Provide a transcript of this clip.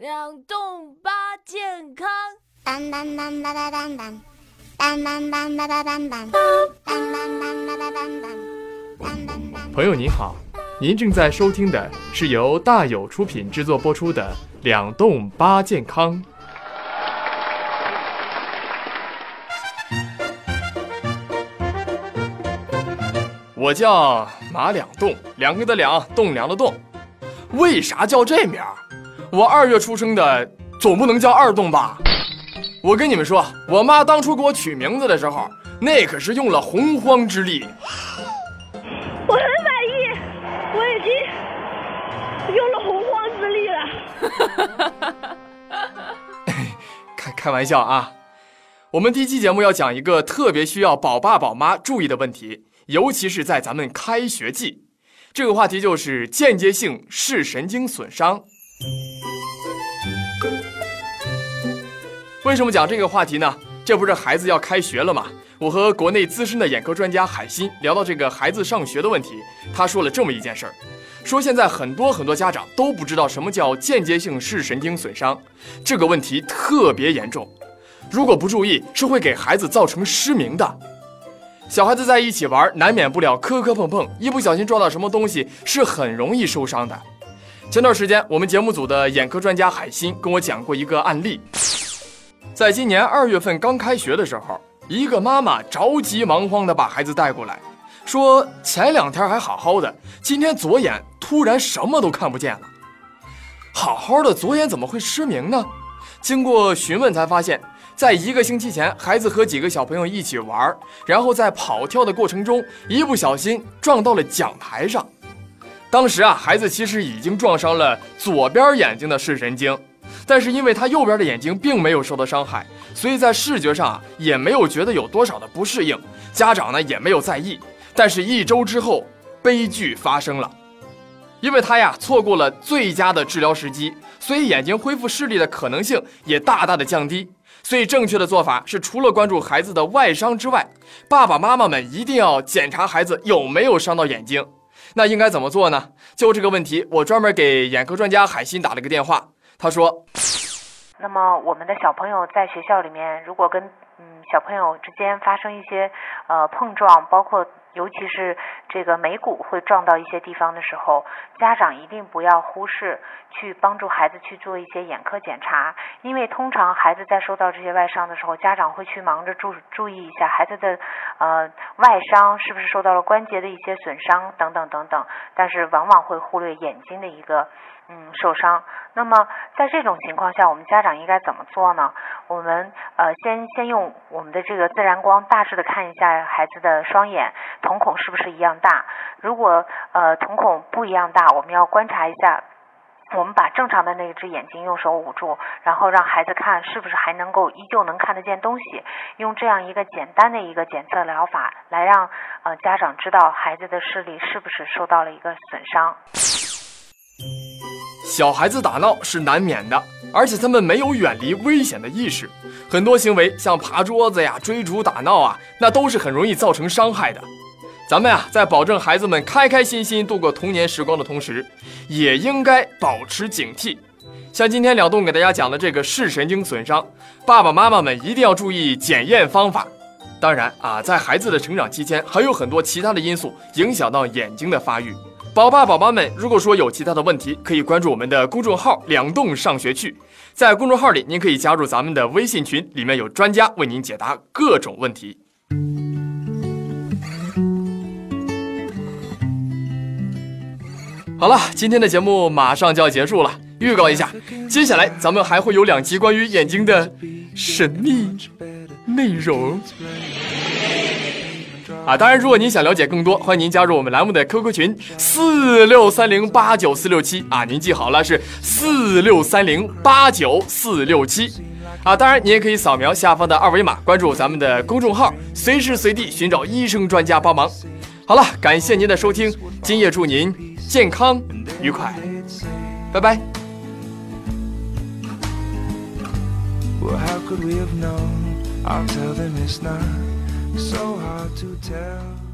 两栋八健康。当当当当当当当，当当当当当当当，当当当当当当当。朋友您好，您正在收听的是由大有出品制作播出的《两栋八健康》。我叫马两栋，两个的两，栋梁的栋。为啥叫这名儿？我二月出生的，总不能叫二栋吧？我跟你们说，我妈当初给我取名字的时候，那可是用了洪荒之力。我很满意，我已经用了洪荒之力了。开开玩笑啊！我们第一期节目要讲一个特别需要宝爸宝妈注意的问题，尤其是在咱们开学季。这个话题就是间接性视神经损伤。为什么讲这个话题呢？这不是孩子要开学了吗？我和国内资深的眼科专家海鑫聊到这个孩子上学的问题，他说了这么一件事儿，说现在很多很多家长都不知道什么叫间接性视神经损伤，这个问题特别严重，如果不注意是会给孩子造成失明的。小孩子在一起玩，难免不了磕磕碰碰，一不小心撞到什么东西是很容易受伤的。前段时间，我们节目组的眼科专家海鑫跟我讲过一个案例。在今年二月份刚开学的时候，一个妈妈着急忙慌地把孩子带过来，说前两天还好好的，今天左眼突然什么都看不见了。好好的左眼怎么会失明呢？经过询问才发现，在一个星期前，孩子和几个小朋友一起玩，然后在跑跳的过程中，一不小心撞到了讲台上。当时啊，孩子其实已经撞伤了左边眼睛的视神经。但是因为他右边的眼睛并没有受到伤害，所以在视觉上啊也没有觉得有多少的不适应，家长呢也没有在意。但是，一周之后，悲剧发生了，因为他呀错过了最佳的治疗时机，所以眼睛恢复视力的可能性也大大的降低。所以，正确的做法是，除了关注孩子的外伤之外，爸爸妈妈们一定要检查孩子有没有伤到眼睛。那应该怎么做呢？就这个问题，我专门给眼科专家海鑫打了个电话。他说：“那么我们的小朋友在学校里面，如果跟嗯小朋友之间发生一些呃碰撞，包括尤其是这个眉骨会撞到一些地方的时候，家长一定不要忽视去帮助孩子去做一些眼科检查，因为通常孩子在受到这些外伤的时候，家长会去忙着注注意一下孩子的呃外伤是不是受到了关节的一些损伤等等等等，但是往往会忽略眼睛的一个。”嗯，受伤。那么在这种情况下，我们家长应该怎么做呢？我们呃，先先用我们的这个自然光，大致的看一下孩子的双眼瞳孔是不是一样大。如果呃瞳孔不一样大，我们要观察一下。我们把正常的那只眼睛用手捂住，然后让孩子看是不是还能够依旧能看得见东西。用这样一个简单的一个检测疗法，来让呃家长知道孩子的视力是不是受到了一个损伤。小孩子打闹是难免的，而且他们没有远离危险的意识，很多行为像爬桌子呀、追逐打闹啊，那都是很容易造成伤害的。咱们呀，在保证孩子们开开心心度过童年时光的同时，也应该保持警惕。像今天两栋给大家讲的这个视神经损伤，爸爸妈妈们一定要注意检验方法。当然啊，在孩子的成长期间，还有很多其他的因素影响到眼睛的发育。宝爸宝妈们，如果说有其他的问题，可以关注我们的公众号“两栋上学去”。在公众号里，您可以加入咱们的微信群，里面有专家为您解答各种问题。好了，今天的节目马上就要结束了，预告一下，接下来咱们还会有两集关于眼睛的神秘内容。啊，当然，如果您想了解更多，欢迎您加入我们栏目的 QQ 群四六三零八九四六七啊，您记好了是四六三零八九四六七啊。当然，您也可以扫描下方的二维码，关注咱们的公众号，随时随地寻找医生专家帮忙。好了，感谢您的收听，今夜祝您健康愉快，拜拜。So hard to tell